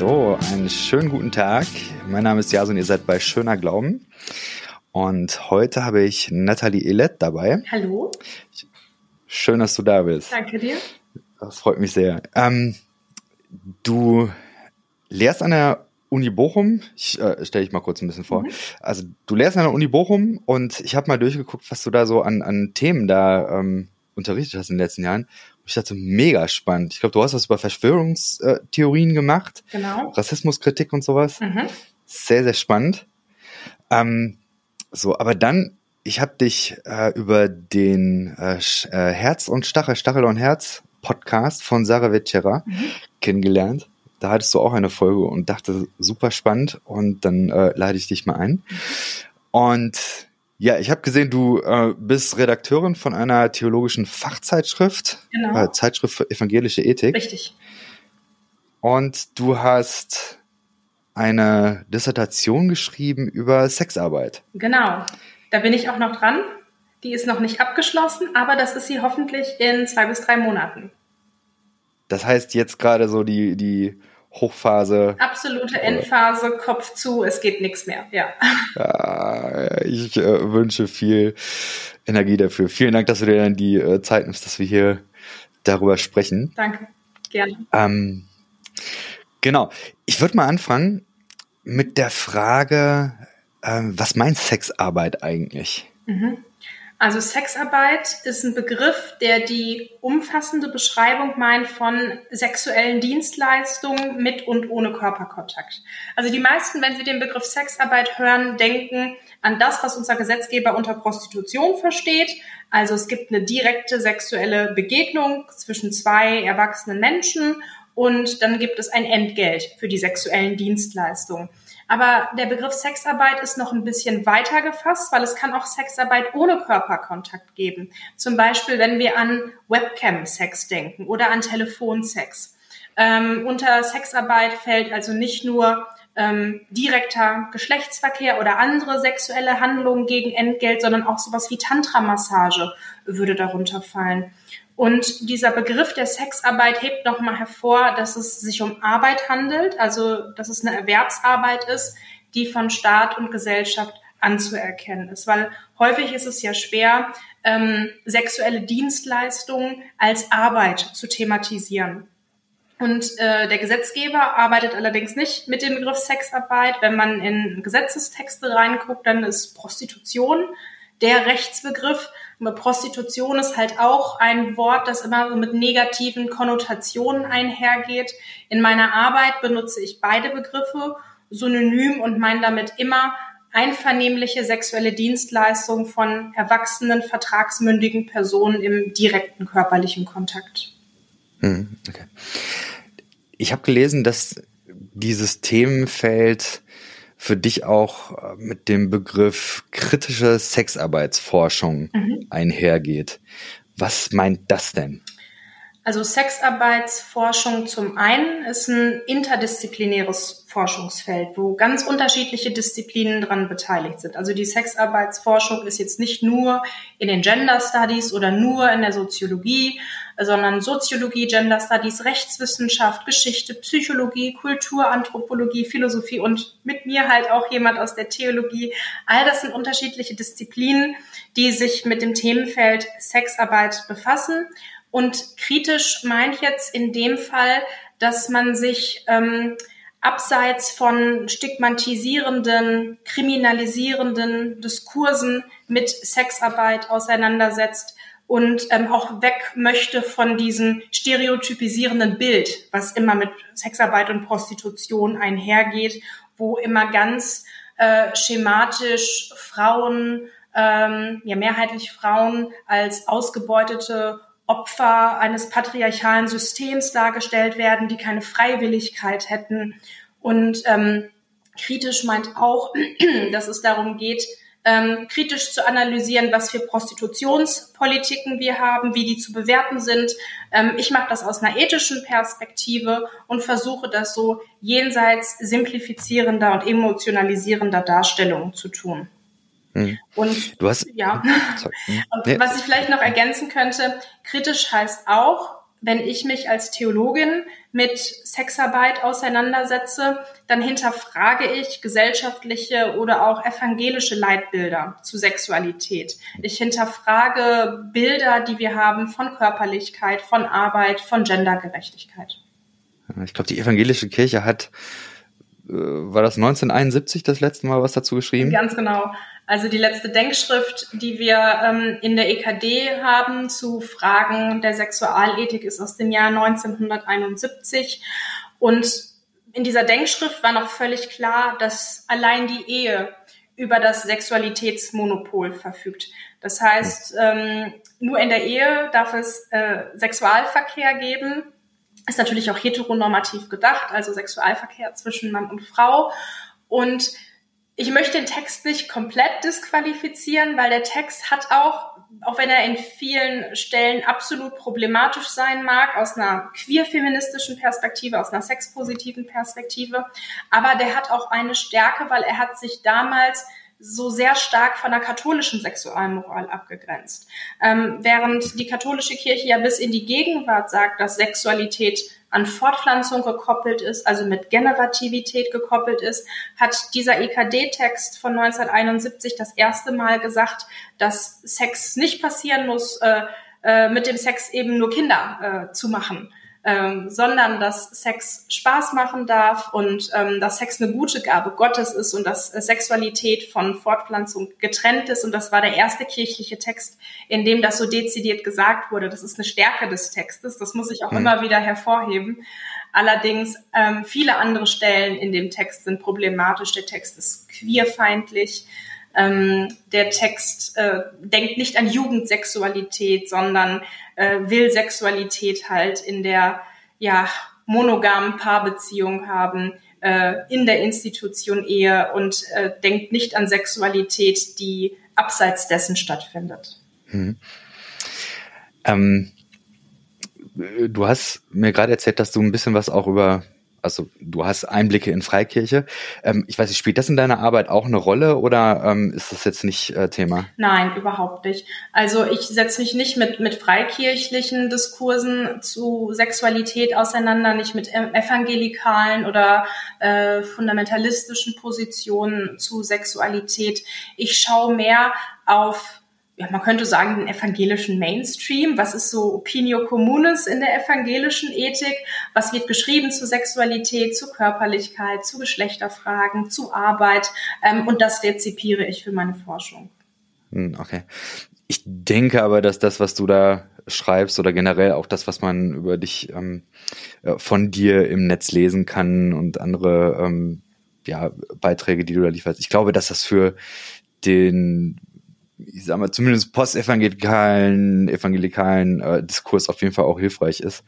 So, einen schönen guten Tag. Mein Name ist Jason, ihr seid bei Schöner Glauben. Und heute habe ich Nathalie Elet dabei. Hallo. Schön, dass du da bist. Danke dir. Das freut mich sehr. Ähm, du lehrst an der Uni Bochum. Ich äh, stelle dich mal kurz ein bisschen vor. Mhm. Also du lehrst an der Uni Bochum und ich habe mal durchgeguckt, was du da so an, an Themen da ähm, unterrichtet hast in den letzten Jahren. Und ich dachte, mega spannend. Ich glaube, du hast was über Verschwörungstheorien gemacht. Genau. Rassismuskritik und sowas. Mhm. Sehr, sehr spannend. Ähm, so, aber dann, ich habe dich äh, über den äh, äh, Herz und Stachel, Stachel und Herz Podcast von Sarah Vetschera mhm. kennengelernt. Da hattest du auch eine Folge und dachte, super spannend. Und dann äh, lade ich dich mal ein. Und ja, ich habe gesehen, du äh, bist Redakteurin von einer theologischen Fachzeitschrift, genau. äh, Zeitschrift für evangelische Ethik. Richtig. Und du hast eine Dissertation geschrieben über Sexarbeit. Genau. Da bin ich auch noch dran. Die ist noch nicht abgeschlossen, aber das ist sie hoffentlich in zwei bis drei Monaten. Das heißt jetzt gerade so die, die Hochphase. Absolute Endphase, Kopf zu, es geht nichts mehr, ja. ja ich äh, wünsche viel Energie dafür. Vielen Dank, dass du dir dann die äh, Zeit nimmst, dass wir hier darüber sprechen. Danke, gerne. Ähm, genau. Ich würde mal anfangen mit der Frage, ähm, was meint Sexarbeit eigentlich? Mhm. Also Sexarbeit ist ein Begriff, der die umfassende Beschreibung meint von sexuellen Dienstleistungen mit und ohne Körperkontakt. Also die meisten, wenn sie den Begriff Sexarbeit hören, denken an das, was unser Gesetzgeber unter Prostitution versteht. Also es gibt eine direkte sexuelle Begegnung zwischen zwei erwachsenen Menschen und dann gibt es ein Entgelt für die sexuellen Dienstleistungen. Aber der Begriff Sexarbeit ist noch ein bisschen weiter gefasst, weil es kann auch Sexarbeit ohne Körperkontakt geben. Zum Beispiel, wenn wir an Webcam-Sex denken oder an Telefonsex. Ähm, unter Sexarbeit fällt also nicht nur ähm, direkter Geschlechtsverkehr oder andere sexuelle Handlungen gegen Entgelt, sondern auch sowas wie Tantra-Massage würde darunter fallen. Und dieser Begriff der Sexarbeit hebt nochmal hervor, dass es sich um Arbeit handelt, also dass es eine Erwerbsarbeit ist, die von Staat und Gesellschaft anzuerkennen ist. Weil häufig ist es ja schwer, ähm, sexuelle Dienstleistungen als Arbeit zu thematisieren. Und äh, der Gesetzgeber arbeitet allerdings nicht mit dem Begriff Sexarbeit. Wenn man in Gesetzestexte reinguckt, dann ist Prostitution der Rechtsbegriff. Prostitution ist halt auch ein Wort, das immer so mit negativen Konnotationen einhergeht. In meiner Arbeit benutze ich beide Begriffe synonym und meine damit immer einvernehmliche sexuelle Dienstleistung von erwachsenen, vertragsmündigen Personen im direkten körperlichen Kontakt. Hm, okay. Ich habe gelesen, dass dieses Themenfeld für dich auch äh, mit dem Begriff kritische Sexarbeitsforschung mhm. einhergeht. Was meint das denn? Also Sexarbeitsforschung zum einen ist ein interdisziplinäres Forschungsfeld, wo ganz unterschiedliche Disziplinen dran beteiligt sind. Also die Sexarbeitsforschung ist jetzt nicht nur in den Gender Studies oder nur in der Soziologie, sondern Soziologie, Gender Studies, Rechtswissenschaft, Geschichte, Psychologie, Kulturanthropologie, Philosophie und mit mir halt auch jemand aus der Theologie. All das sind unterschiedliche Disziplinen, die sich mit dem Themenfeld Sexarbeit befassen. Und kritisch meint jetzt in dem Fall, dass man sich ähm, abseits von stigmatisierenden, kriminalisierenden Diskursen mit Sexarbeit auseinandersetzt und ähm, auch weg möchte von diesem stereotypisierenden Bild, was immer mit Sexarbeit und Prostitution einhergeht, wo immer ganz äh, schematisch Frauen, ähm, ja mehrheitlich Frauen als ausgebeutete Opfer eines patriarchalen Systems dargestellt werden, die keine Freiwilligkeit hätten. Und ähm, kritisch meint auch, dass es darum geht, ähm, kritisch zu analysieren, was für Prostitutionspolitiken wir haben, wie die zu bewerten sind. Ähm, ich mache das aus einer ethischen Perspektive und versuche das so jenseits simplifizierender und emotionalisierender Darstellungen zu tun. Hm. Und du hast, ja, hm. und was ich vielleicht noch ergänzen könnte, kritisch heißt auch wenn ich mich als Theologin mit Sexarbeit auseinandersetze, dann hinterfrage ich gesellschaftliche oder auch evangelische Leitbilder zu Sexualität. Ich hinterfrage Bilder, die wir haben von Körperlichkeit, von Arbeit, von Gendergerechtigkeit. Ich glaube, die evangelische Kirche hat, äh, war das 1971 das letzte Mal was dazu geschrieben? Ganz genau. Also die letzte Denkschrift, die wir ähm, in der EKD haben zu Fragen der Sexualethik, ist aus dem Jahr 1971. Und in dieser Denkschrift war noch völlig klar, dass allein die Ehe über das Sexualitätsmonopol verfügt. Das heißt, ähm, nur in der Ehe darf es äh, Sexualverkehr geben. Ist natürlich auch heteronormativ gedacht, also Sexualverkehr zwischen Mann und Frau. Und ich möchte den Text nicht komplett disqualifizieren, weil der Text hat auch, auch wenn er in vielen Stellen absolut problematisch sein mag, aus einer queer-feministischen Perspektive, aus einer sexpositiven Perspektive, aber der hat auch eine Stärke, weil er hat sich damals so sehr stark von der katholischen Sexualmoral abgegrenzt. Ähm, während die katholische Kirche ja bis in die Gegenwart sagt, dass Sexualität an Fortpflanzung gekoppelt ist, also mit Generativität gekoppelt ist, hat dieser EKD-Text von 1971 das erste Mal gesagt, dass Sex nicht passieren muss, äh, äh, mit dem Sex eben nur Kinder äh, zu machen ähm, sondern dass Sex Spaß machen darf und ähm, dass Sex eine gute Gabe Gottes ist und dass äh, Sexualität von Fortpflanzung getrennt ist. Und das war der erste kirchliche Text, in dem das so dezidiert gesagt wurde. Das ist eine Stärke des Textes. Das muss ich auch mhm. immer wieder hervorheben. Allerdings ähm, viele andere Stellen in dem Text sind problematisch. Der Text ist queerfeindlich. Ähm, der Text äh, denkt nicht an Jugendsexualität, sondern äh, will Sexualität halt in der ja, monogamen Paarbeziehung haben, äh, in der Institution Ehe und äh, denkt nicht an Sexualität, die abseits dessen stattfindet. Hm. Ähm, du hast mir gerade erzählt, dass du ein bisschen was auch über also du hast Einblicke in Freikirche. Ähm, ich weiß nicht, spielt das in deiner Arbeit auch eine Rolle oder ähm, ist das jetzt nicht äh, Thema? Nein, überhaupt nicht. Also ich setze mich nicht mit, mit freikirchlichen Diskursen zu Sexualität auseinander, nicht mit evangelikalen oder äh, fundamentalistischen Positionen zu Sexualität. Ich schaue mehr auf ja, man könnte sagen, den evangelischen Mainstream. Was ist so Opinio Communis in der evangelischen Ethik? Was wird geschrieben zu Sexualität, zu Körperlichkeit, zu Geschlechterfragen, zu Arbeit? Ähm, und das rezipiere ich für meine Forschung. Hm, okay. Ich denke aber, dass das, was du da schreibst oder generell auch das, was man über dich ähm, äh, von dir im Netz lesen kann und andere ähm, ja, Beiträge, die du da lieferst, ich glaube, dass das für den ich sag mal, zumindest postevangelikalen, evangelikalen äh, Diskurs auf jeden Fall auch hilfreich ist.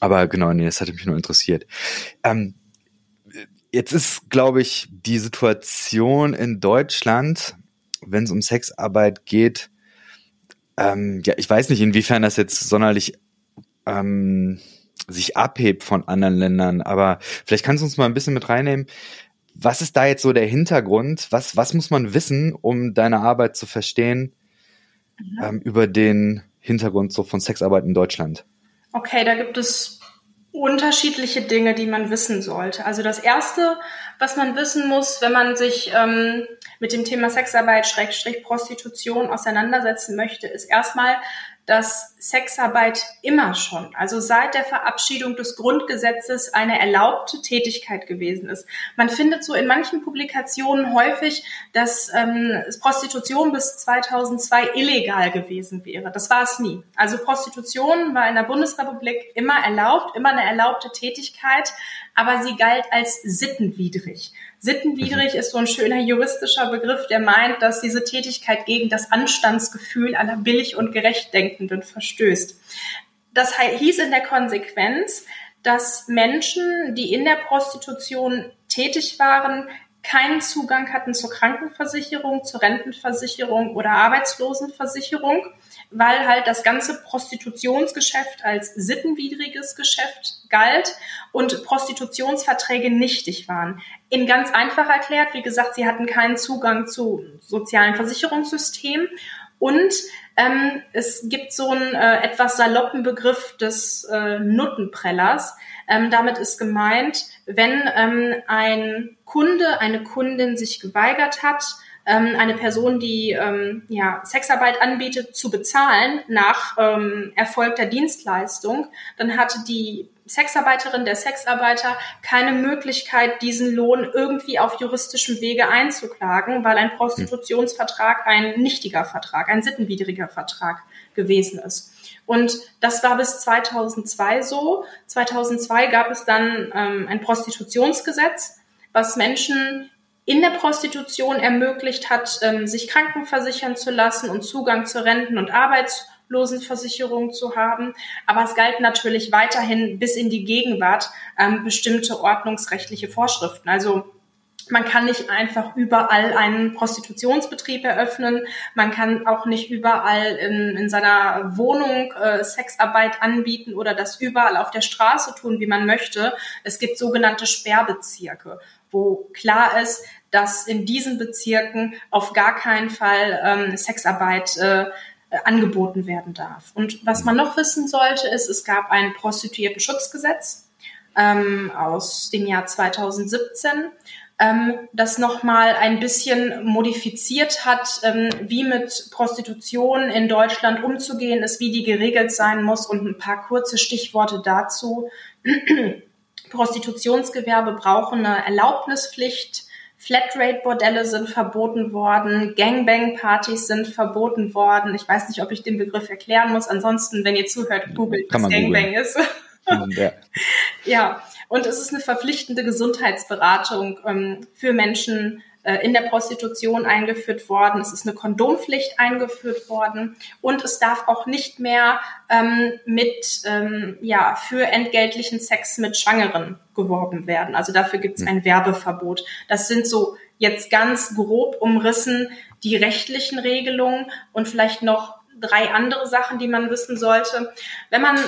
Aber genau, nee, das hatte mich nur interessiert. Ähm, jetzt ist, glaube ich, die Situation in Deutschland, wenn es um Sexarbeit geht, ähm, ja, ich weiß nicht, inwiefern das jetzt sonderlich ähm, sich abhebt von anderen Ländern, aber vielleicht kannst du uns mal ein bisschen mit reinnehmen. Was ist da jetzt so der Hintergrund? Was, was muss man wissen, um deine Arbeit zu verstehen mhm. ähm, über den Hintergrund so von Sexarbeit in Deutschland? Okay, da gibt es unterschiedliche Dinge, die man wissen sollte. Also das Erste, was man wissen muss, wenn man sich ähm, mit dem Thema Sexarbeit, Schrägstrich Prostitution auseinandersetzen möchte, ist erstmal, dass Sexarbeit immer schon, also seit der Verabschiedung des Grundgesetzes, eine erlaubte Tätigkeit gewesen ist. Man findet so in manchen Publikationen häufig, dass ähm, Prostitution bis 2002 illegal gewesen wäre. Das war es nie. Also Prostitution war in der Bundesrepublik immer erlaubt, immer eine erlaubte Tätigkeit, aber sie galt als sittenwidrig. Sittenwidrig ist so ein schöner juristischer Begriff, der meint, dass diese Tätigkeit gegen das Anstandsgefühl aller billig und gerecht Denkenden verstößt. Das hieß in der Konsequenz, dass Menschen, die in der Prostitution tätig waren, keinen Zugang hatten zur Krankenversicherung, zur Rentenversicherung oder Arbeitslosenversicherung, weil halt das ganze Prostitutionsgeschäft als sittenwidriges Geschäft galt und Prostitutionsverträge nichtig waren. In ganz einfach erklärt, wie gesagt, sie hatten keinen Zugang zu sozialen Versicherungssystemen und Ähm, es gibt so einen äh, etwas saloppen Begriff des äh, Nuttenprellers. Ähm, damit ist gemeint, wenn ähm, ein Kunde, eine Kundin sich geweigert hat, ähm, eine Person, die ähm, ja, Sexarbeit anbietet, zu bezahlen nach ähm, erfolgter Dienstleistung, dann hatte die Sexarbeiterin, der Sexarbeiter keine Möglichkeit, diesen Lohn irgendwie auf juristischem Wege einzuklagen, weil ein Prostitutionsvertrag ein nichtiger Vertrag, ein sittenwidriger Vertrag gewesen ist. Und das war bis 2002 so. 2002 gab es dann ähm, ein Prostitutionsgesetz, was Menschen in der Prostitution ermöglicht hat, ähm, sich krankenversichern zu lassen und Zugang zu Renten- und Arbeitslosenversicherung zu haben. Aber es galt natürlich weiterhin bis in die Gegenwart ähm, bestimmte ordnungsrechtliche Vorschriften. Also man kann nicht einfach überall einen Prostitutionsbetrieb eröffnen. Man kann auch nicht überall in, in seiner Wohnung äh, Sexarbeit anbieten oder das überall auf der Straße tun, wie man möchte. Es gibt sogenannte Sperrbezirke, wo klar ist, dass in diesen Bezirken auf gar keinen Fall ähm, Sexarbeit äh, angeboten werden darf. Und was man noch wissen sollte, ist, es gab ein Prostituierten-Schutzgesetz ähm, aus dem Jahr 2017, ähm, das nochmal ein bisschen modifiziert hat, ähm, wie mit Prostitution in Deutschland umzugehen ist, wie die geregelt sein muss und ein paar kurze Stichworte dazu. Prostitutionsgewerbe brauchen eine Erlaubnispflicht Flatrate-Bordelle sind verboten worden, Gangbang-Partys sind verboten worden. Ich weiß nicht, ob ich den Begriff erklären muss. Ansonsten, wenn ihr zuhört, googelt, was Gangbang ist. ja. ja, und es ist eine verpflichtende Gesundheitsberatung ähm, für Menschen in der Prostitution eingeführt worden. Es ist eine Kondompflicht eingeführt worden und es darf auch nicht mehr ähm, mit ähm, ja für entgeltlichen Sex mit Schwangeren geworben werden. Also dafür gibt es hm. ein Werbeverbot. Das sind so jetzt ganz grob umrissen die rechtlichen Regelungen und vielleicht noch drei andere Sachen, die man wissen sollte. Wenn man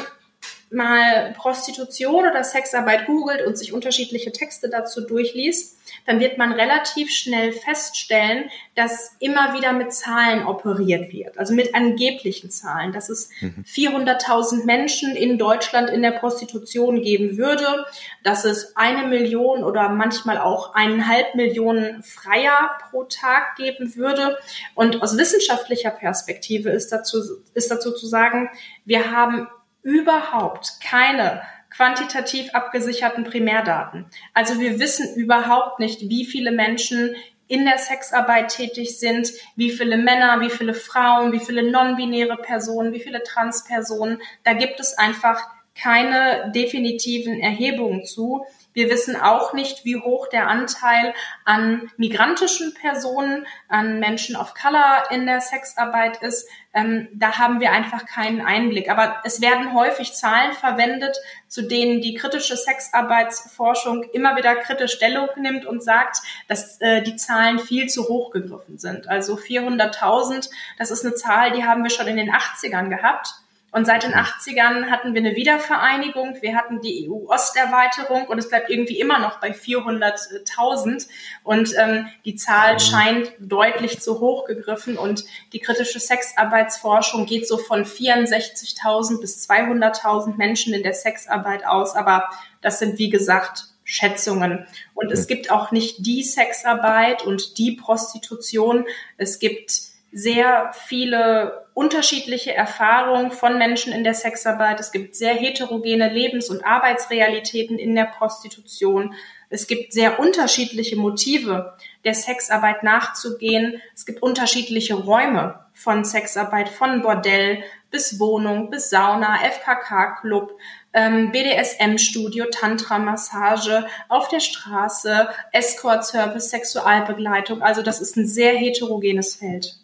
mal Prostitution oder Sexarbeit googelt und sich unterschiedliche Texte dazu durchliest, dann wird man relativ schnell feststellen, dass immer wieder mit Zahlen operiert wird, also mit angeblichen Zahlen, dass es 400.000 mhm. Menschen in Deutschland in der Prostitution geben würde, dass es eine Million oder manchmal auch eineinhalb Millionen Freier pro Tag geben würde. Und aus wissenschaftlicher Perspektive ist dazu, ist dazu zu sagen, wir haben überhaupt keine quantitativ abgesicherten Primärdaten. Also wir wissen überhaupt nicht, wie viele Menschen in der Sexarbeit tätig sind, wie viele Männer, wie viele Frauen, wie viele non-binäre Personen, wie viele Transpersonen. Da gibt es einfach keine definitiven Erhebungen zu. Wir wissen auch nicht, wie hoch der Anteil an migrantischen Personen, an Menschen of Color in der Sexarbeit ist. Ähm, da haben wir einfach keinen Einblick. Aber es werden häufig Zahlen verwendet, zu denen die kritische Sexarbeitsforschung immer wieder kritisch Stellung nimmt und sagt, dass äh, die Zahlen viel zu hoch gegriffen sind. Also 400.000, das ist eine Zahl, die haben wir schon in den 80ern gehabt. Und seit den 80ern hatten wir eine Wiedervereinigung. Wir hatten die EU-Osterweiterung und es bleibt irgendwie immer noch bei 400.000. Und ähm, die Zahl mhm. scheint deutlich zu hoch gegriffen. Und die kritische Sexarbeitsforschung geht so von 64.000 bis 200.000 Menschen in der Sexarbeit aus. Aber das sind, wie gesagt, Schätzungen. Und es gibt auch nicht die Sexarbeit und die Prostitution. Es gibt sehr viele unterschiedliche Erfahrungen von Menschen in der Sexarbeit. Es gibt sehr heterogene Lebens- und Arbeitsrealitäten in der Prostitution. Es gibt sehr unterschiedliche Motive, der Sexarbeit nachzugehen. Es gibt unterschiedliche Räume von Sexarbeit, von Bordell bis Wohnung, bis Sauna, FKK-Club, ähm, BDSM-Studio, Tantra-Massage, auf der Straße, Escort-Service, Sexualbegleitung. Also das ist ein sehr heterogenes Feld.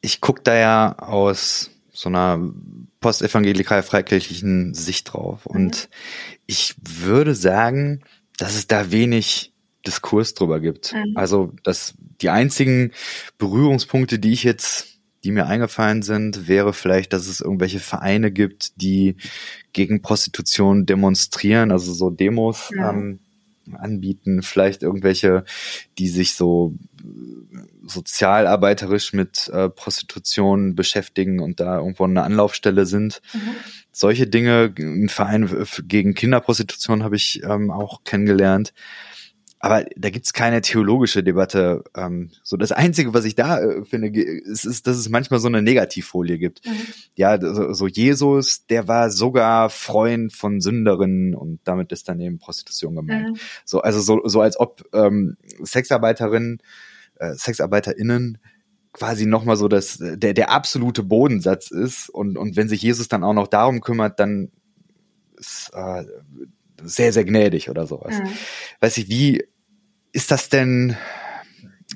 Ich gucke da ja aus so einer postevangelikal-freikirchlichen Sicht drauf. Mhm. Und ich würde sagen, dass es da wenig Diskurs drüber gibt. Mhm. Also, dass die einzigen Berührungspunkte, die ich jetzt, die mir eingefallen sind, wäre vielleicht, dass es irgendwelche Vereine gibt, die gegen Prostitution demonstrieren, also so Demos mhm. ähm, anbieten, vielleicht irgendwelche, die sich so sozialarbeiterisch mit äh, Prostitution beschäftigen und da irgendwo eine Anlaufstelle sind. Mhm. Solche Dinge, ein Verein gegen Kinderprostitution habe ich ähm, auch kennengelernt. Aber da gibt's keine theologische Debatte. Ähm, so das Einzige, was ich da äh, finde, ist, ist, dass es manchmal so eine Negativfolie gibt. Mhm. Ja, so, so Jesus, der war sogar Freund von Sünderinnen und damit ist dann eben Prostitution gemeint. Mhm. So, also so, so als ob ähm, Sexarbeiterinnen, äh, SexarbeiterInnen quasi nochmal so das, der, der absolute Bodensatz ist und, und wenn sich Jesus dann auch noch darum kümmert, dann ist äh, sehr, sehr gnädig oder sowas. Mhm. Weiß ich, wie ist das denn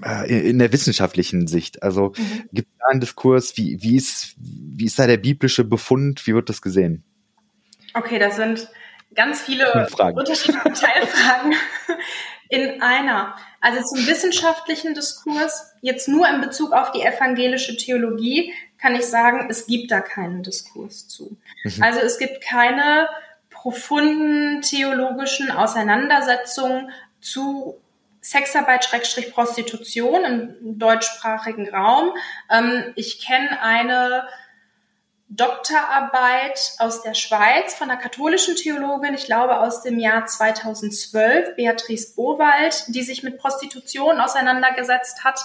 äh, in der wissenschaftlichen Sicht? Also mhm. gibt es da einen Diskurs, wie, wie, ist, wie ist da der biblische Befund, wie wird das gesehen? Okay, das sind ganz viele unterschiedliche Teilfragen in einer. Also zum wissenschaftlichen Diskurs, jetzt nur in Bezug auf die evangelische Theologie, kann ich sagen, es gibt da keinen Diskurs zu. Mhm. Also es gibt keine profunden theologischen Auseinandersetzungen zu Sexarbeit, Schrägstrich Prostitution im deutschsprachigen Raum. Ähm, ich kenne eine Doktorarbeit aus der Schweiz von einer katholischen Theologin, ich glaube aus dem Jahr 2012, Beatrice Bowald, die sich mit Prostitution auseinandergesetzt hat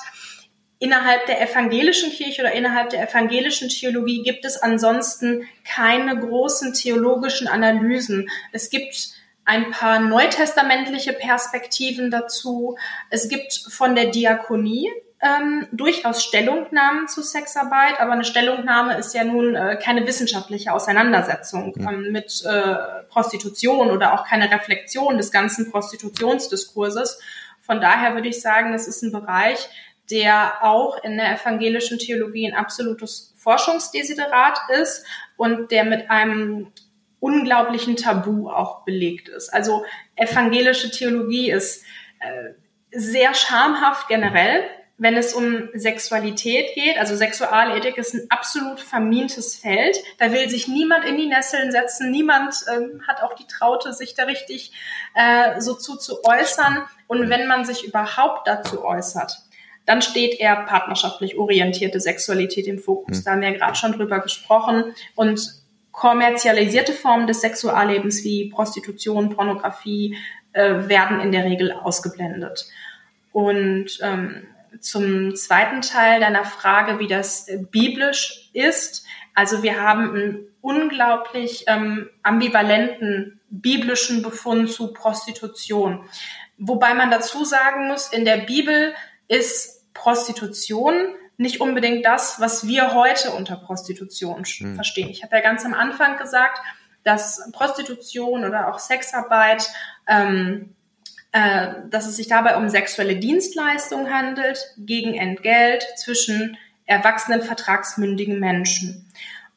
innerhalb der evangelischen Kirche oder innerhalb der evangelischen Theologie gibt es ansonsten keine großen theologischen Analysen. Es gibt ein paar neutestamentliche Perspektiven dazu. Es gibt von der Diakonie ähm, durchaus Stellungnahmen zu Sexarbeit, aber eine Stellungnahme ist ja nun äh, keine wissenschaftliche Auseinandersetzung ähm, mit äh, Prostitution oder auch keine Reflexion des ganzen Prostitutionsdiskurses. Von daher würde ich sagen, das ist ein Bereich, der auch in der evangelischen Theologie ein absolutes Forschungsdesiderat ist und der mit einem unglaublichen Tabu auch belegt ist. Also evangelische Theologie ist äh, sehr schamhaft generell, wenn es um Sexualität geht. Also Sexualethik ist ein absolut vermintes Feld. Da will sich niemand in die Nesseln setzen. Niemand ähm, hat auch die Traute, sich da richtig äh, so zu, zu äußern. Und wenn man sich überhaupt dazu äußert, dann steht eher partnerschaftlich orientierte Sexualität im Fokus. Mhm. Da haben wir gerade schon drüber gesprochen. Und kommerzialisierte Formen des Sexuallebens wie Prostitution, Pornografie äh, werden in der Regel ausgeblendet. Und ähm, zum zweiten Teil deiner Frage, wie das äh, biblisch ist. Also wir haben einen unglaublich ähm, ambivalenten biblischen Befund zu Prostitution. Wobei man dazu sagen muss, in der Bibel ist Prostitution nicht unbedingt das, was wir heute unter Prostitution hm. verstehen. Ich habe ja ganz am Anfang gesagt, dass Prostitution oder auch Sexarbeit, ähm, äh, dass es sich dabei um sexuelle Dienstleistungen handelt, gegen Entgelt zwischen erwachsenen vertragsmündigen Menschen.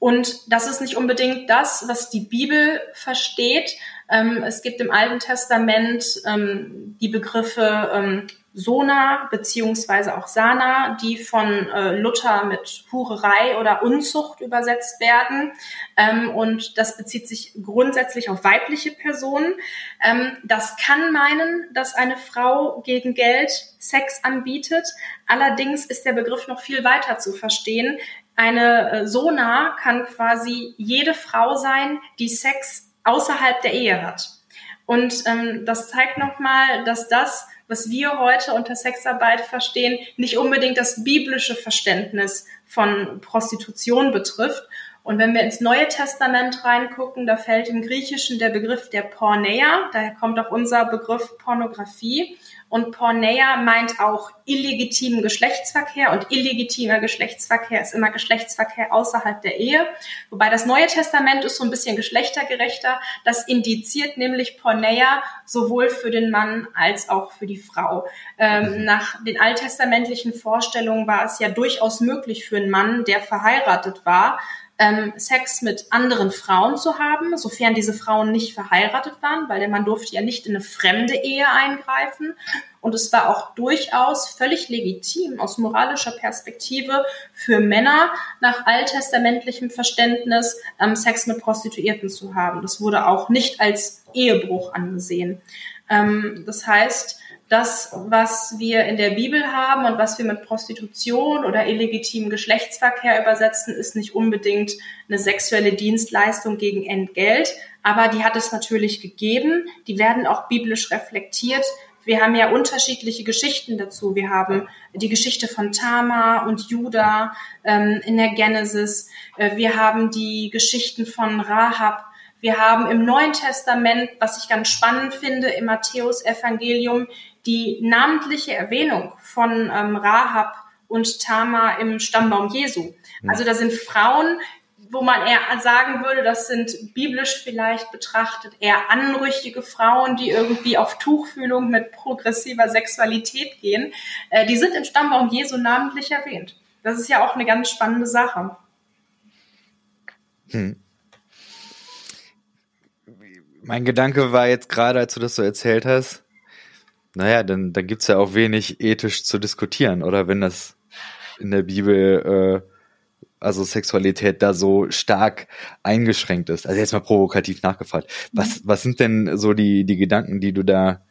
Und das ist nicht unbedingt das, was die Bibel versteht. Ähm, es gibt im Alten Testament ähm, die Begriffe ähm, Sona beziehungsweise auch Sana, die von äh, Luther mit Hurerei oder Unzucht übersetzt werden. Ähm, und das bezieht sich grundsätzlich auf weibliche Personen. Ähm, das kann meinen, dass eine Frau gegen Geld Sex anbietet. Allerdings ist der Begriff noch viel weiter zu verstehen. Eine äh, Sona kann quasi jede Frau sein, die Sex außerhalb der Ehe hat. Und ähm, das zeigt nochmal, dass das was wir heute unter Sexarbeit verstehen, nicht unbedingt das biblische Verständnis von Prostitution betrifft. Und wenn wir ins Neue Testament reingucken, da fällt im Griechischen der Begriff der Porneia, daher kommt auch unser Begriff Pornografie. Und Porneia meint auch illegitimen Geschlechtsverkehr und illegitimer Geschlechtsverkehr ist immer Geschlechtsverkehr außerhalb der Ehe. Wobei das Neue Testament ist so ein bisschen geschlechtergerechter. Das indiziert nämlich Porneia sowohl für den Mann als auch für die Frau. Ähm, nach den alttestamentlichen Vorstellungen war es ja durchaus möglich für einen Mann, der verheiratet war, ähm, Sex mit anderen Frauen zu haben, sofern diese Frauen nicht verheiratet waren, weil der Mann durfte ja nicht in eine fremde Ehe eingreifen. Und es war auch durchaus völlig legitim aus moralischer Perspektive für Männer nach alttestamentlichem Verständnis ähm, Sex mit Prostituierten zu haben. Das wurde auch nicht als Ehebruch angesehen. Ähm, das heißt, das, was wir in der Bibel haben und was wir mit Prostitution oder illegitimem Geschlechtsverkehr übersetzen, ist nicht unbedingt eine sexuelle Dienstleistung gegen Entgelt, aber die hat es natürlich gegeben. Die werden auch biblisch reflektiert. Wir haben ja unterschiedliche Geschichten dazu. Wir haben die Geschichte von Tama und Judah ähm, in der Genesis. Äh, wir haben die Geschichten von Rahab. Wir haben im Neuen Testament, was ich ganz spannend finde, im Matthäus-Evangelium, die namentliche Erwähnung von ähm, Rahab und Tama im Stammbaum Jesu. Also da sind Frauen, wo man eher sagen würde, das sind biblisch vielleicht betrachtet eher anrüchige Frauen, die irgendwie auf Tuchfühlung mit progressiver Sexualität gehen. Äh, die sind im Stammbaum Jesu namentlich erwähnt. Das ist ja auch eine ganz spannende Sache. Hm. Mein Gedanke war jetzt gerade, als du das so erzählt hast, naja, dann, dann gibt's ja auch wenig ethisch zu diskutieren, oder wenn das in der Bibel äh, also Sexualität da so stark eingeschränkt ist. Also jetzt mal provokativ nachgefragt. Was, mhm. was sind denn so die, die Gedanken, die du da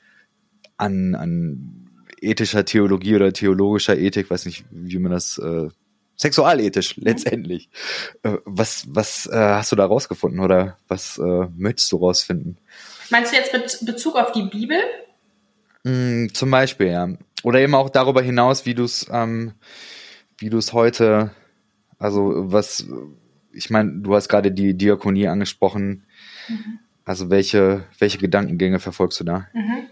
an, an ethischer Theologie oder theologischer Ethik, weiß nicht, wie man das, äh, sexualethisch mhm. letztendlich. Äh, was, was äh, hast du da rausgefunden oder was äh, möchtest du rausfinden? Meinst du jetzt mit Bezug auf die Bibel? Mm, zum Beispiel, ja. Oder eben auch darüber hinaus, wie du es, ähm, wie du es heute also was, ich meine, du hast gerade die Diakonie angesprochen. Mhm. Also welche, welche Gedankengänge verfolgst du da? Mhm.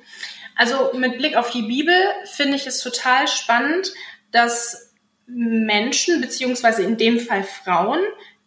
Also mit Blick auf die Bibel finde ich es total spannend, dass Menschen, beziehungsweise in dem Fall Frauen,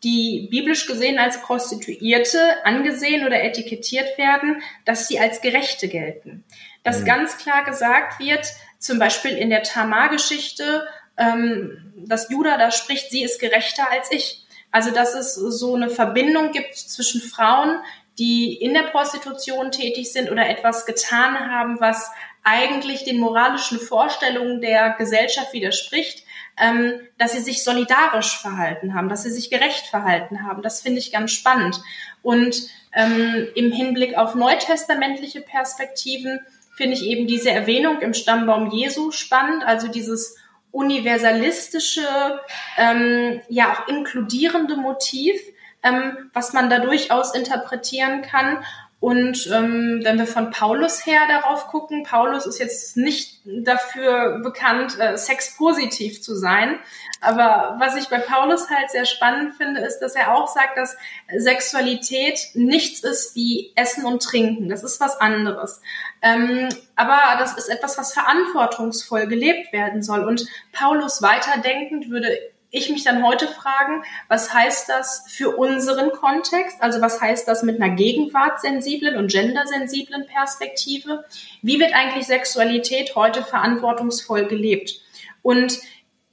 die biblisch gesehen als Prostituierte angesehen oder etikettiert werden, dass sie als Gerechte gelten. Dass mhm. ganz klar gesagt wird, zum Beispiel in der Tamar-Geschichte, ähm, dass Judah da spricht, sie ist gerechter als ich. Also dass es so eine Verbindung gibt zwischen Frauen, die in der Prostitution tätig sind oder etwas getan haben, was eigentlich den moralischen Vorstellungen der Gesellschaft widerspricht, ähm, dass sie sich solidarisch verhalten haben, dass sie sich gerecht verhalten haben. Das finde ich ganz spannend. Und ähm, im Hinblick auf neutestamentliche Perspektiven finde ich eben diese Erwähnung im Stammbaum Jesu spannend, also dieses universalistische, ähm, ja auch inkludierende Motiv, ähm, was man da durchaus interpretieren kann. Und ähm, wenn wir von Paulus her darauf gucken, Paulus ist jetzt nicht dafür bekannt, äh, sexpositiv zu sein. Aber was ich bei Paulus halt sehr spannend finde, ist, dass er auch sagt, dass Sexualität nichts ist wie Essen und Trinken. Das ist was anderes. Ähm, aber das ist etwas, was verantwortungsvoll gelebt werden soll. Und Paulus weiterdenkend würde ich mich dann heute fragen, was heißt das für unseren Kontext? Also was heißt das mit einer gegenwartssensiblen und gendersensiblen Perspektive? Wie wird eigentlich Sexualität heute verantwortungsvoll gelebt? Und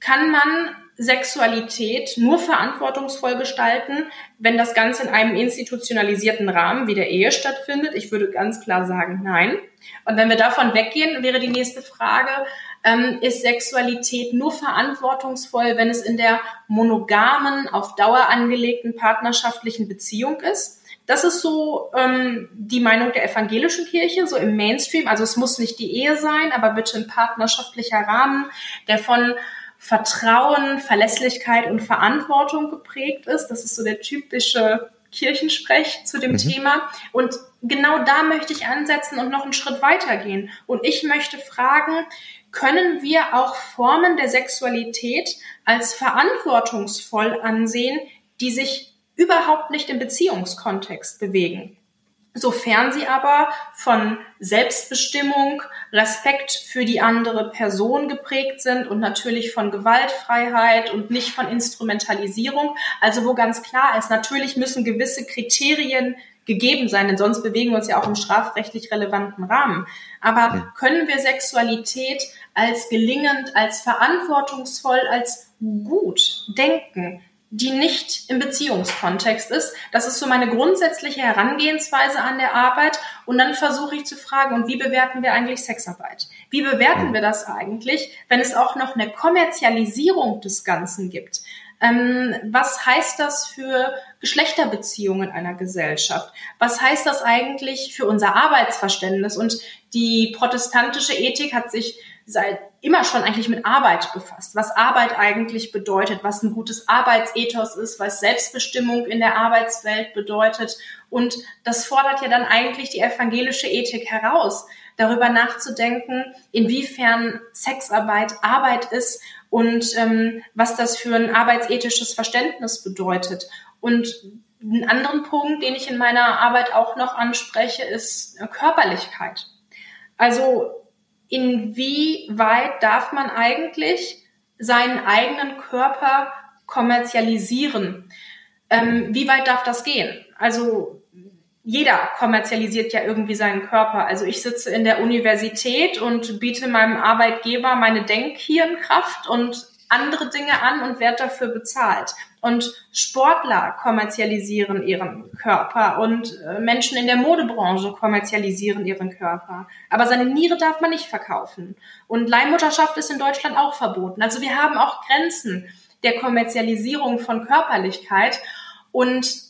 kann man Sexualität nur verantwortungsvoll gestalten, wenn das Ganze in einem institutionalisierten Rahmen wie der Ehe stattfindet? Ich würde ganz klar sagen, nein. Und wenn wir davon weggehen, wäre die nächste Frage, ähm, ist Sexualität nur verantwortungsvoll, wenn es in der monogamen, auf Dauer angelegten partnerschaftlichen Beziehung ist. Das ist so ähm, die Meinung der evangelischen Kirche, so im Mainstream. Also es muss nicht die Ehe sein, aber bitte ein partnerschaftlicher Rahmen, der von Vertrauen, Verlässlichkeit und Verantwortung geprägt ist. Das ist so der typische Kirchensprech zu dem mhm. Thema. Und genau da möchte ich ansetzen und noch einen Schritt weitergehen. Und ich möchte fragen, können wir auch Formen der Sexualität als verantwortungsvoll ansehen, die sich überhaupt nicht im Beziehungskontext bewegen. Sofern sie aber von Selbstbestimmung, Respekt für die andere Person geprägt sind und natürlich von Gewaltfreiheit und nicht von Instrumentalisierung. Also wo ganz klar ist, natürlich müssen gewisse Kriterien gegeben sein, denn sonst bewegen wir uns ja auch im strafrechtlich relevanten Rahmen. Aber können wir Sexualität als gelingend, als verantwortungsvoll, als gut denken, die nicht im Beziehungskontext ist. Das ist so meine grundsätzliche Herangehensweise an der Arbeit. Und dann versuche ich zu fragen, und wie bewerten wir eigentlich Sexarbeit? Wie bewerten wir das eigentlich, wenn es auch noch eine Kommerzialisierung des Ganzen gibt? Ähm, was heißt das für Geschlechterbeziehungen einer Gesellschaft? Was heißt das eigentlich für unser Arbeitsverständnis? Und die protestantische Ethik hat sich seit immer schon eigentlich mit Arbeit befasst, was Arbeit eigentlich bedeutet, was ein gutes Arbeitsethos ist, was Selbstbestimmung in der Arbeitswelt bedeutet. Und das fordert ja dann eigentlich die evangelische Ethik heraus, darüber nachzudenken, inwiefern Sexarbeit Arbeit ist und ähm, was das für ein arbeitsethisches Verständnis bedeutet. Und einen anderen Punkt, den ich in meiner Arbeit auch noch anspreche, ist Körperlichkeit. Also inwieweit darf man eigentlich seinen eigenen Körper kommerzialisieren? Ähm, wie weit darf das gehen? Also jeder kommerzialisiert ja irgendwie seinen Körper. Also ich sitze in der Universität und biete meinem Arbeitgeber meine Denkhirnkraft und andere Dinge an und werde dafür bezahlt. Und Sportler kommerzialisieren ihren Körper und äh, Menschen in der Modebranche kommerzialisieren ihren Körper. Aber seine Niere darf man nicht verkaufen. Und Leihmutterschaft ist in Deutschland auch verboten. Also wir haben auch Grenzen der Kommerzialisierung von Körperlichkeit. Und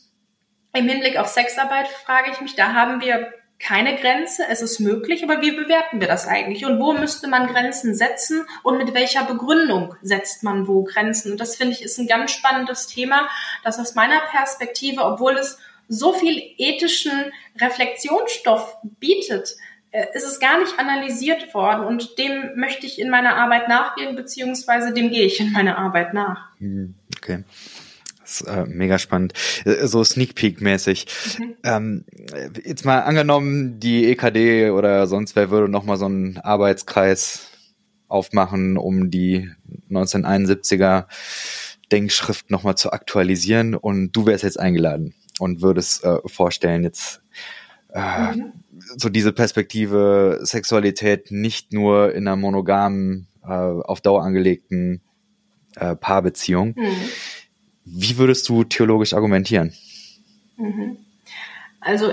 im Hinblick auf Sexarbeit frage ich mich, da haben wir keine Grenze, es ist möglich, aber wie bewerten wir das eigentlich? Und wo müsste man Grenzen setzen und mit welcher Begründung setzt man wo Grenzen? Und das finde ich ist ein ganz spannendes Thema, das aus meiner Perspektive, obwohl es so viel ethischen Reflexionsstoff bietet, äh, ist es gar nicht analysiert worden und dem möchte ich in meiner Arbeit nachgehen, beziehungsweise dem gehe ich in meiner Arbeit nach. Hm, okay. Das ist, äh, mega spannend. Äh, so Sneak Peek-mäßig. Mhm. Ähm, jetzt mal angenommen, die EKD oder sonst wer würde nochmal so einen Arbeitskreis aufmachen, um die 1971er Denkschrift nochmal zu aktualisieren und du wärst jetzt eingeladen und würdest äh, vorstellen, jetzt äh, mhm. so diese Perspektive Sexualität nicht nur in einer monogamen, äh, auf Dauer angelegten äh, Paarbeziehung. Mhm wie würdest du theologisch argumentieren? Mhm. Also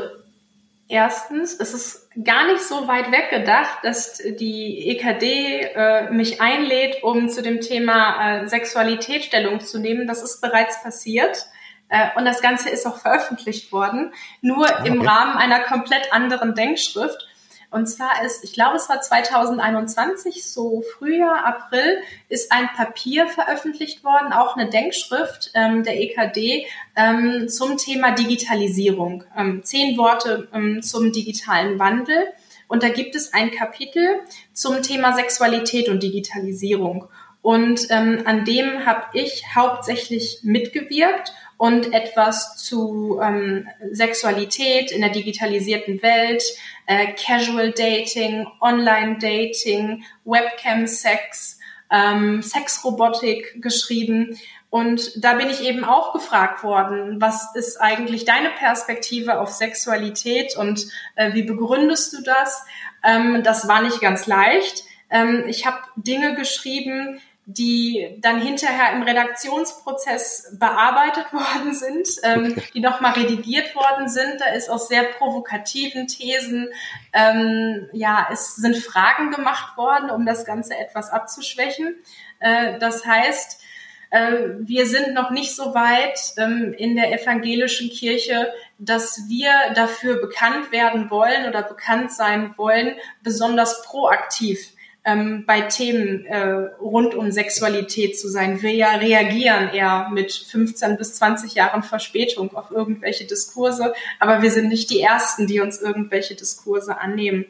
erstens ist es gar nicht so weit weg gedacht, dass die EKD äh, mich einlädt, um zu dem Thema äh, Sexualität Stellung zu nehmen. Das ist bereits passiert. Äh, und das Ganze ist auch veröffentlicht worden, nur ah, okay. im Rahmen einer komplett anderen Denkschrift. Und zwar ist, ich glaube, es war 2021, so Frühjahr, April, ist ein Papier veröffentlicht worden, auch eine Denkschrift ähm, der EKD ähm, zum Thema Digitalisierung. Ähm, zehn Worte ähm, zum digitalen Wandel. Und da gibt es ein Kapitel zum Thema Sexualität und Digitalisierung. Und ähm, an dem habe ich hauptsächlich mitgewirkt und etwas zu ähm, Sexualität in der digitalisierten Welt, äh, Casual Dating, Online Dating, Webcam Sex, ähm, Sexrobotik geschrieben. Und da bin ich eben auch gefragt worden, was ist eigentlich deine Perspektive auf Sexualität und äh, wie begründest du das? Ähm, das war nicht ganz leicht. Ähm, ich habe Dinge geschrieben, die dann hinterher im Redaktionsprozess bearbeitet worden sind, ähm, die nochmal redigiert worden sind. Da ist aus sehr provokativen Thesen, ähm, ja, es sind Fragen gemacht worden, um das Ganze etwas abzuschwächen. Äh, das heißt, äh, wir sind noch nicht so weit ähm, in der evangelischen Kirche, dass wir dafür bekannt werden wollen oder bekannt sein wollen, besonders proaktiv ähm, bei Themen äh, rund um Sexualität zu sein. Wir ja reagieren eher mit 15 bis 20 Jahren Verspätung auf irgendwelche Diskurse, aber wir sind nicht die Ersten, die uns irgendwelche Diskurse annehmen.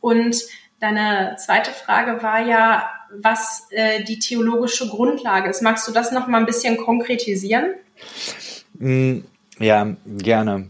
Und deine zweite Frage war ja, was äh, die theologische Grundlage ist. Magst du das noch mal ein bisschen konkretisieren? Mm, ja, gerne.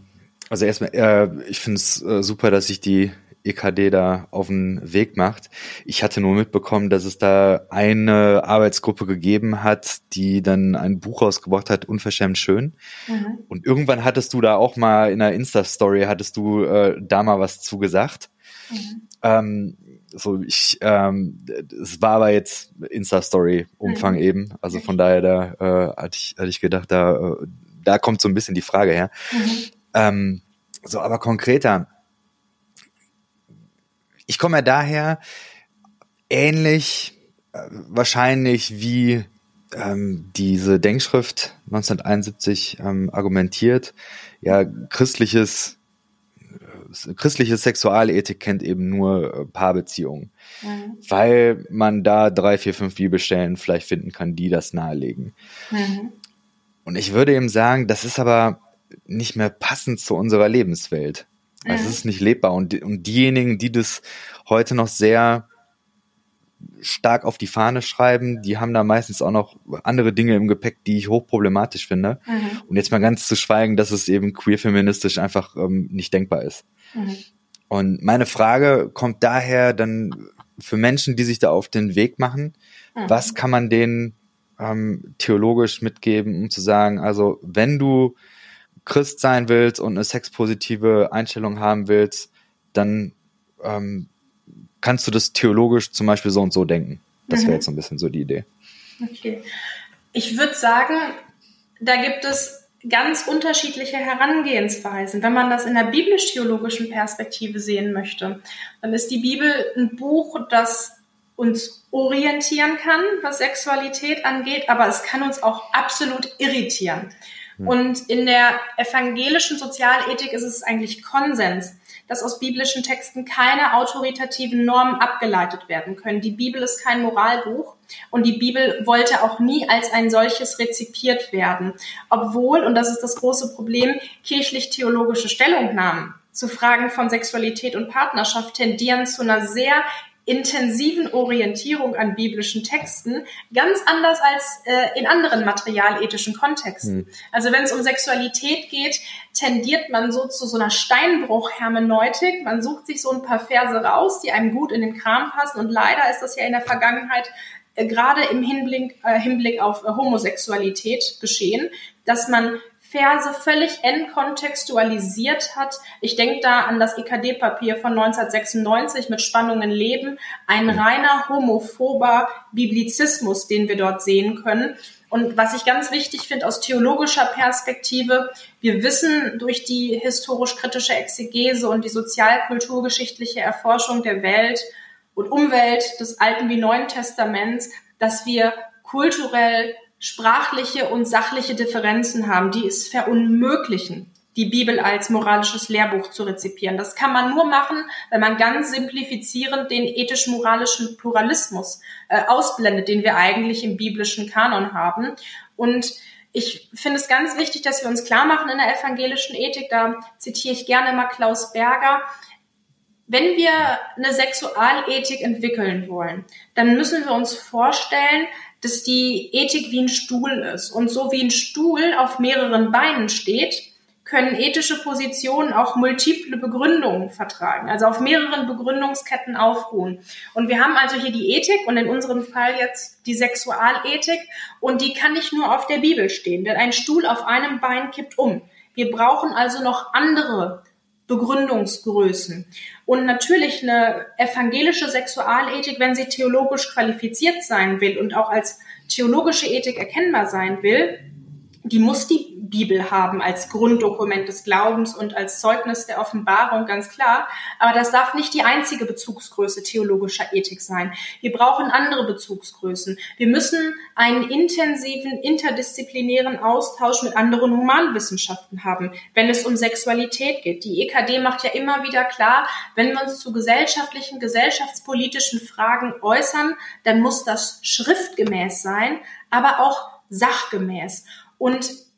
Also erstmal, äh, ich finde es äh, super, dass sich die EKD da auf den Weg macht. Ich hatte nur mitbekommen, dass es da eine Arbeitsgruppe gegeben hat, die dann ein Buch rausgebracht hat, Unverschämt schön. Mhm. Und irgendwann hattest du da auch mal in einer Insta-Story, hattest du äh, da mal was zugesagt. Mhm. Ähm, so ich, ähm, es war aber jetzt Insta-Story-Umfang mhm. eben. Also von daher, da äh, hatte ich, hatte ich gedacht, da, äh, da kommt so ein bisschen die Frage her. Mhm. Ähm, so, aber konkreter, ich komme ja daher ähnlich äh, wahrscheinlich wie ähm, diese Denkschrift 1971 ähm, argumentiert, ja, christliches äh, christliche Sexualethik kennt eben nur äh, Paarbeziehungen, mhm. weil man da drei, vier, fünf Bibelstellen vielleicht finden kann, die das nahelegen. Mhm. Und ich würde eben sagen, das ist aber nicht mehr passend zu unserer Lebenswelt. Also es ist nicht lebbar. Und, und diejenigen, die das heute noch sehr stark auf die Fahne schreiben, die haben da meistens auch noch andere Dinge im Gepäck, die ich hochproblematisch finde. Mhm. Und jetzt mal ganz zu schweigen, dass es eben queer-feministisch einfach ähm, nicht denkbar ist. Mhm. Und meine Frage kommt daher dann für Menschen, die sich da auf den Weg machen, mhm. was kann man denen ähm, theologisch mitgeben, um zu sagen, also wenn du Christ sein willst und eine sexpositive Einstellung haben willst, dann ähm, kannst du das theologisch zum Beispiel so und so denken. Das wäre mhm. jetzt so ein bisschen so die Idee. Okay. Ich würde sagen, da gibt es ganz unterschiedliche Herangehensweisen. Wenn man das in der biblisch-theologischen Perspektive sehen möchte, dann ist die Bibel ein Buch, das uns orientieren kann, was Sexualität angeht, aber es kann uns auch absolut irritieren. Hm. Und in der evangelischen Sozialethik ist es eigentlich Konsens, dass aus biblischen Texten keine autoritativen Normen abgeleitet werden können. Die Bibel ist kein Moralbuch und die Bibel wollte auch nie als ein solches rezipiert werden. Obwohl, und das ist das große Problem, kirchlich-theologische Stellungnahmen zu Fragen von Sexualität und Partnerschaft tendieren zu einer sehr intensiven Orientierung an biblischen Texten ganz anders als äh, in anderen materialethischen Kontexten. Mhm. Also wenn es um Sexualität geht, tendiert man so zu so einer Steinbruch-Hermeneutik. Man sucht sich so ein paar Verse raus, die einem gut in den Kram passen. Und leider ist das ja in der Vergangenheit äh, gerade im Hinblick, äh, Hinblick auf äh, Homosexualität geschehen, dass man Verse völlig entkontextualisiert hat. Ich denke da an das EKD-Papier von 1996 mit Spannungen Leben, ein reiner homophober Biblizismus, den wir dort sehen können. Und was ich ganz wichtig finde aus theologischer Perspektive, wir wissen durch die historisch-kritische Exegese und die sozialkulturgeschichtliche Erforschung der Welt und Umwelt des Alten wie Neuen Testaments, dass wir kulturell sprachliche und sachliche Differenzen haben, die es verunmöglichen, die Bibel als moralisches Lehrbuch zu rezipieren. Das kann man nur machen, wenn man ganz simplifizierend den ethisch-moralischen Pluralismus äh, ausblendet, den wir eigentlich im biblischen Kanon haben. Und ich finde es ganz wichtig, dass wir uns klar machen in der evangelischen Ethik, da zitiere ich gerne mal Klaus Berger, wenn wir eine Sexualethik entwickeln wollen, dann müssen wir uns vorstellen, dass die Ethik wie ein Stuhl ist. Und so wie ein Stuhl auf mehreren Beinen steht, können ethische Positionen auch multiple Begründungen vertragen, also auf mehreren Begründungsketten aufruhen. Und wir haben also hier die Ethik und in unserem Fall jetzt die Sexualethik und die kann nicht nur auf der Bibel stehen, denn ein Stuhl auf einem Bein kippt um. Wir brauchen also noch andere Begründungsgrößen. Und natürlich eine evangelische Sexualethik, wenn sie theologisch qualifiziert sein will und auch als theologische Ethik erkennbar sein will, die muss die Bibel haben als Grunddokument des Glaubens und als Zeugnis der Offenbarung, ganz klar. Aber das darf nicht die einzige Bezugsgröße theologischer Ethik sein. Wir brauchen andere Bezugsgrößen. Wir müssen einen intensiven, interdisziplinären Austausch mit anderen Humanwissenschaften haben, wenn es um Sexualität geht. Die EKD macht ja immer wieder klar, wenn wir uns zu gesellschaftlichen, gesellschaftspolitischen Fragen äußern, dann muss das schriftgemäß sein, aber auch sachgemäß. Und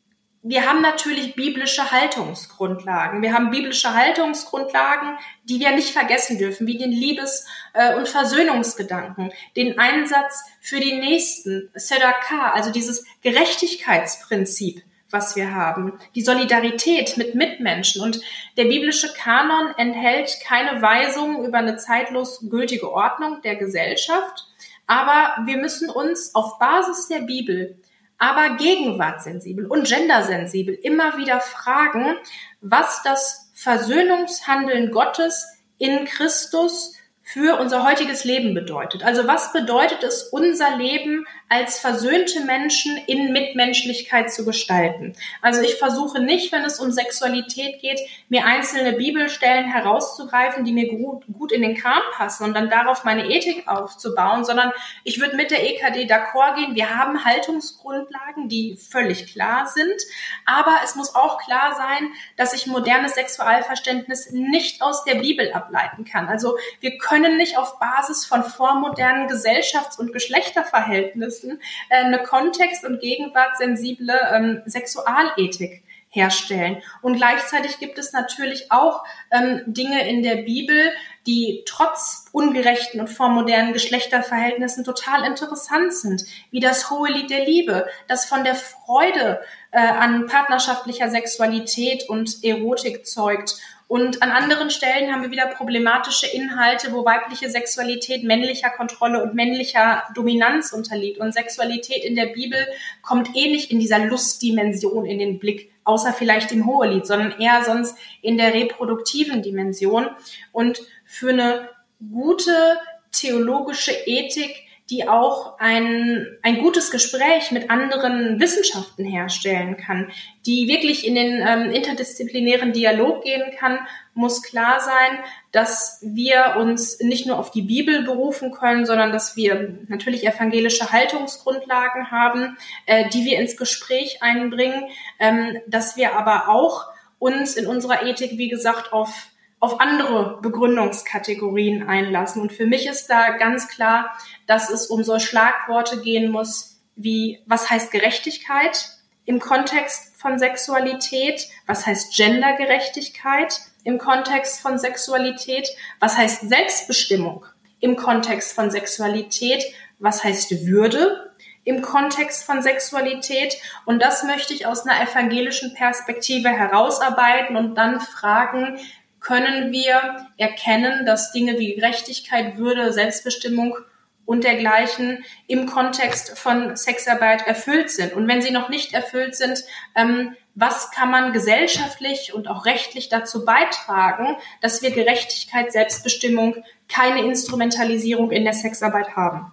wir haben natürlich biblische Haltungsgrundlagen. Wir haben biblische Haltungsgrundlagen, die wir nicht vergessen dürfen, wie den Liebes- äh, und Versöhnungsgedanken, den Einsatz für die Nächsten, Sedaka, also dieses Gerechtigkeitsprinzip, was wir haben, die Solidarität mit Mitmenschen. Und der biblische Kanon enthält keine Weisungen über eine zeitlos gültige Ordnung der Gesellschaft, aber wir müssen uns auf Basis der Bibel aber gegenwartssensibel und gendersensibel immer wieder fragen, was das Versöhnungshandeln Gottes in Christus für unser heutiges Leben bedeutet. Also was bedeutet es, unser Leben als versöhnte Menschen in Mitmenschlichkeit zu gestalten? Also ich versuche nicht, wenn es um Sexualität geht, mir einzelne Bibelstellen herauszugreifen, die mir gut, gut in den Kram passen und dann darauf meine Ethik aufzubauen, sondern ich würde mit der EKD d'accord gehen. Wir haben Haltungsgrundlagen, die völlig klar sind, aber es muss auch klar sein, dass ich modernes Sexualverständnis nicht aus der Bibel ableiten kann. Also wir können nicht auf Basis von vormodernen Gesellschafts- und Geschlechterverhältnissen äh, eine kontext- und gegenwartssensible ähm, Sexualethik herstellen. Und gleichzeitig gibt es natürlich auch ähm, Dinge in der Bibel, die trotz ungerechten und vormodernen Geschlechterverhältnissen total interessant sind, wie das hohe Lied der Liebe, das von der Freude äh, an partnerschaftlicher Sexualität und Erotik zeugt und an anderen Stellen haben wir wieder problematische Inhalte, wo weibliche Sexualität männlicher Kontrolle und männlicher Dominanz unterliegt. Und Sexualität in der Bibel kommt eh nicht in dieser Lustdimension in den Blick, außer vielleicht im Hohelied, sondern eher sonst in der reproduktiven Dimension. Und für eine gute theologische Ethik die auch ein, ein gutes Gespräch mit anderen Wissenschaften herstellen kann, die wirklich in den ähm, interdisziplinären Dialog gehen kann, muss klar sein, dass wir uns nicht nur auf die Bibel berufen können, sondern dass wir natürlich evangelische Haltungsgrundlagen haben, äh, die wir ins Gespräch einbringen, ähm, dass wir aber auch uns in unserer Ethik, wie gesagt, auf auf andere Begründungskategorien einlassen. Und für mich ist da ganz klar, dass es um so Schlagworte gehen muss wie, was heißt Gerechtigkeit im Kontext von Sexualität? Was heißt Gendergerechtigkeit im Kontext von Sexualität? Was heißt Selbstbestimmung im Kontext von Sexualität? Was heißt Würde im Kontext von Sexualität. Und das möchte ich aus einer evangelischen Perspektive herausarbeiten und dann fragen, können wir erkennen, dass Dinge wie Gerechtigkeit, Würde, Selbstbestimmung und dergleichen im Kontext von Sexarbeit erfüllt sind. Und wenn sie noch nicht erfüllt sind, ähm, was kann man gesellschaftlich und auch rechtlich dazu beitragen, dass wir Gerechtigkeit, Selbstbestimmung, keine Instrumentalisierung in der Sexarbeit haben?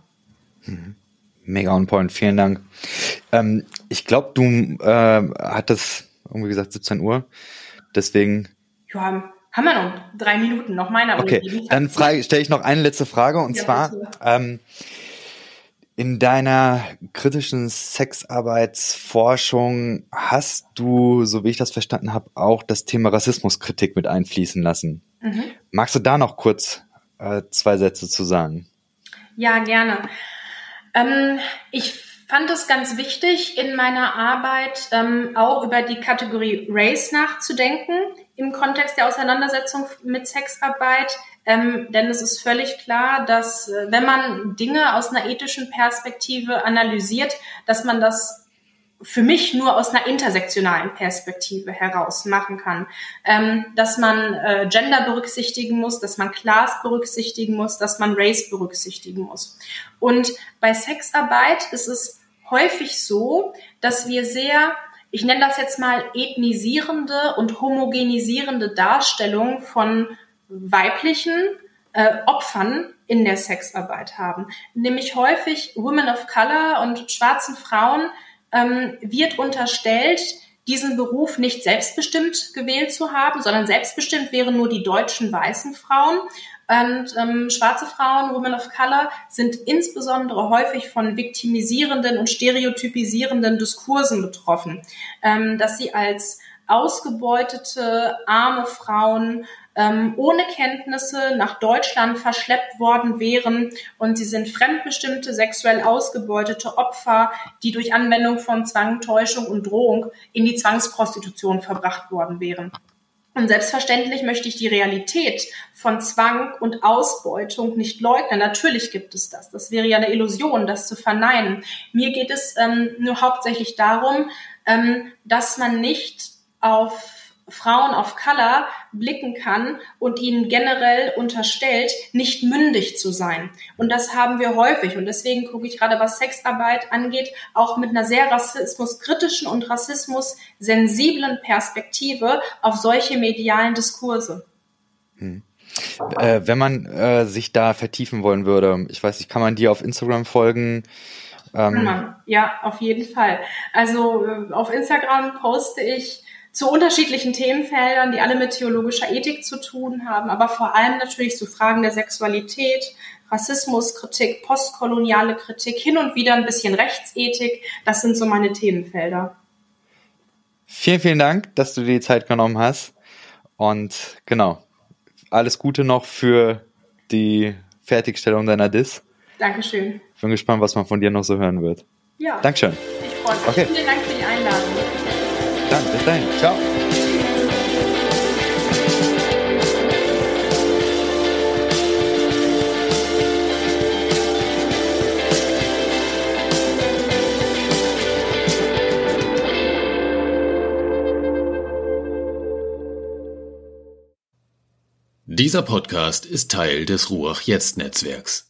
Mhm. Mega on point, vielen Dank. Ähm, ich glaube, du äh, hattest irgendwie gesagt 17 Uhr, deswegen. Ja, haben wir noch drei Minuten, noch meiner Okay, dann stelle ich noch eine letzte Frage und ja, zwar ähm, in deiner kritischen Sexarbeitsforschung hast du, so wie ich das verstanden habe, auch das Thema Rassismuskritik mit einfließen lassen. Mhm. Magst du da noch kurz äh, zwei Sätze zu sagen? Ja, gerne. Ähm, ich fand es ganz wichtig, in meiner Arbeit ähm, auch über die Kategorie Race nachzudenken im Kontext der Auseinandersetzung mit Sexarbeit. Ähm, denn es ist völlig klar, dass äh, wenn man Dinge aus einer ethischen Perspektive analysiert, dass man das für mich nur aus einer intersektionalen Perspektive heraus machen kann. Ähm, dass man äh, Gender berücksichtigen muss, dass man Class berücksichtigen muss, dass man Race berücksichtigen muss. Und bei Sexarbeit ist es häufig so, dass wir sehr, ich nenne das jetzt mal ethnisierende und homogenisierende Darstellung von weiblichen äh, Opfern in der Sexarbeit haben. Nämlich häufig Women of Color und schwarzen Frauen ähm, wird unterstellt, diesen Beruf nicht selbstbestimmt gewählt zu haben, sondern selbstbestimmt wären nur die deutschen weißen Frauen. Und ähm, schwarze Frauen, Women of Color, sind insbesondere häufig von viktimisierenden und stereotypisierenden Diskursen betroffen, ähm, dass sie als ausgebeutete, arme Frauen ähm, ohne Kenntnisse nach Deutschland verschleppt worden wären und sie sind fremdbestimmte, sexuell ausgebeutete Opfer, die durch Anwendung von Zwang, Täuschung und Drohung in die Zwangsprostitution verbracht worden wären. Und selbstverständlich möchte ich die Realität von Zwang und Ausbeutung nicht leugnen. Natürlich gibt es das. Das wäre ja eine Illusion, das zu verneinen. Mir geht es ähm, nur hauptsächlich darum, ähm, dass man nicht auf Frauen of Color blicken kann und ihnen generell unterstellt, nicht mündig zu sein. Und das haben wir häufig. Und deswegen gucke ich gerade, was Sexarbeit angeht, auch mit einer sehr rassismuskritischen und rassismussensiblen Perspektive auf solche medialen Diskurse. Hm. Äh, wenn man äh, sich da vertiefen wollen würde, ich weiß nicht, kann man dir auf Instagram folgen? Ähm, ja, auf jeden Fall. Also äh, auf Instagram poste ich zu unterschiedlichen Themenfeldern, die alle mit theologischer Ethik zu tun haben, aber vor allem natürlich zu Fragen der Sexualität, Rassismuskritik, postkoloniale Kritik, hin und wieder ein bisschen Rechtsethik. Das sind so meine Themenfelder. Vielen, vielen Dank, dass du dir die Zeit genommen hast. Und genau, alles Gute noch für die Fertigstellung deiner Dis. Dankeschön. Ich bin gespannt, was man von dir noch so hören wird. Ja. Dankeschön. Ich freue mich. Okay. Vielen Dank für die Einladung. Dann, bis dahin. Ciao. Dieser Podcast ist Teil des Ruach Jetzt Netzwerks.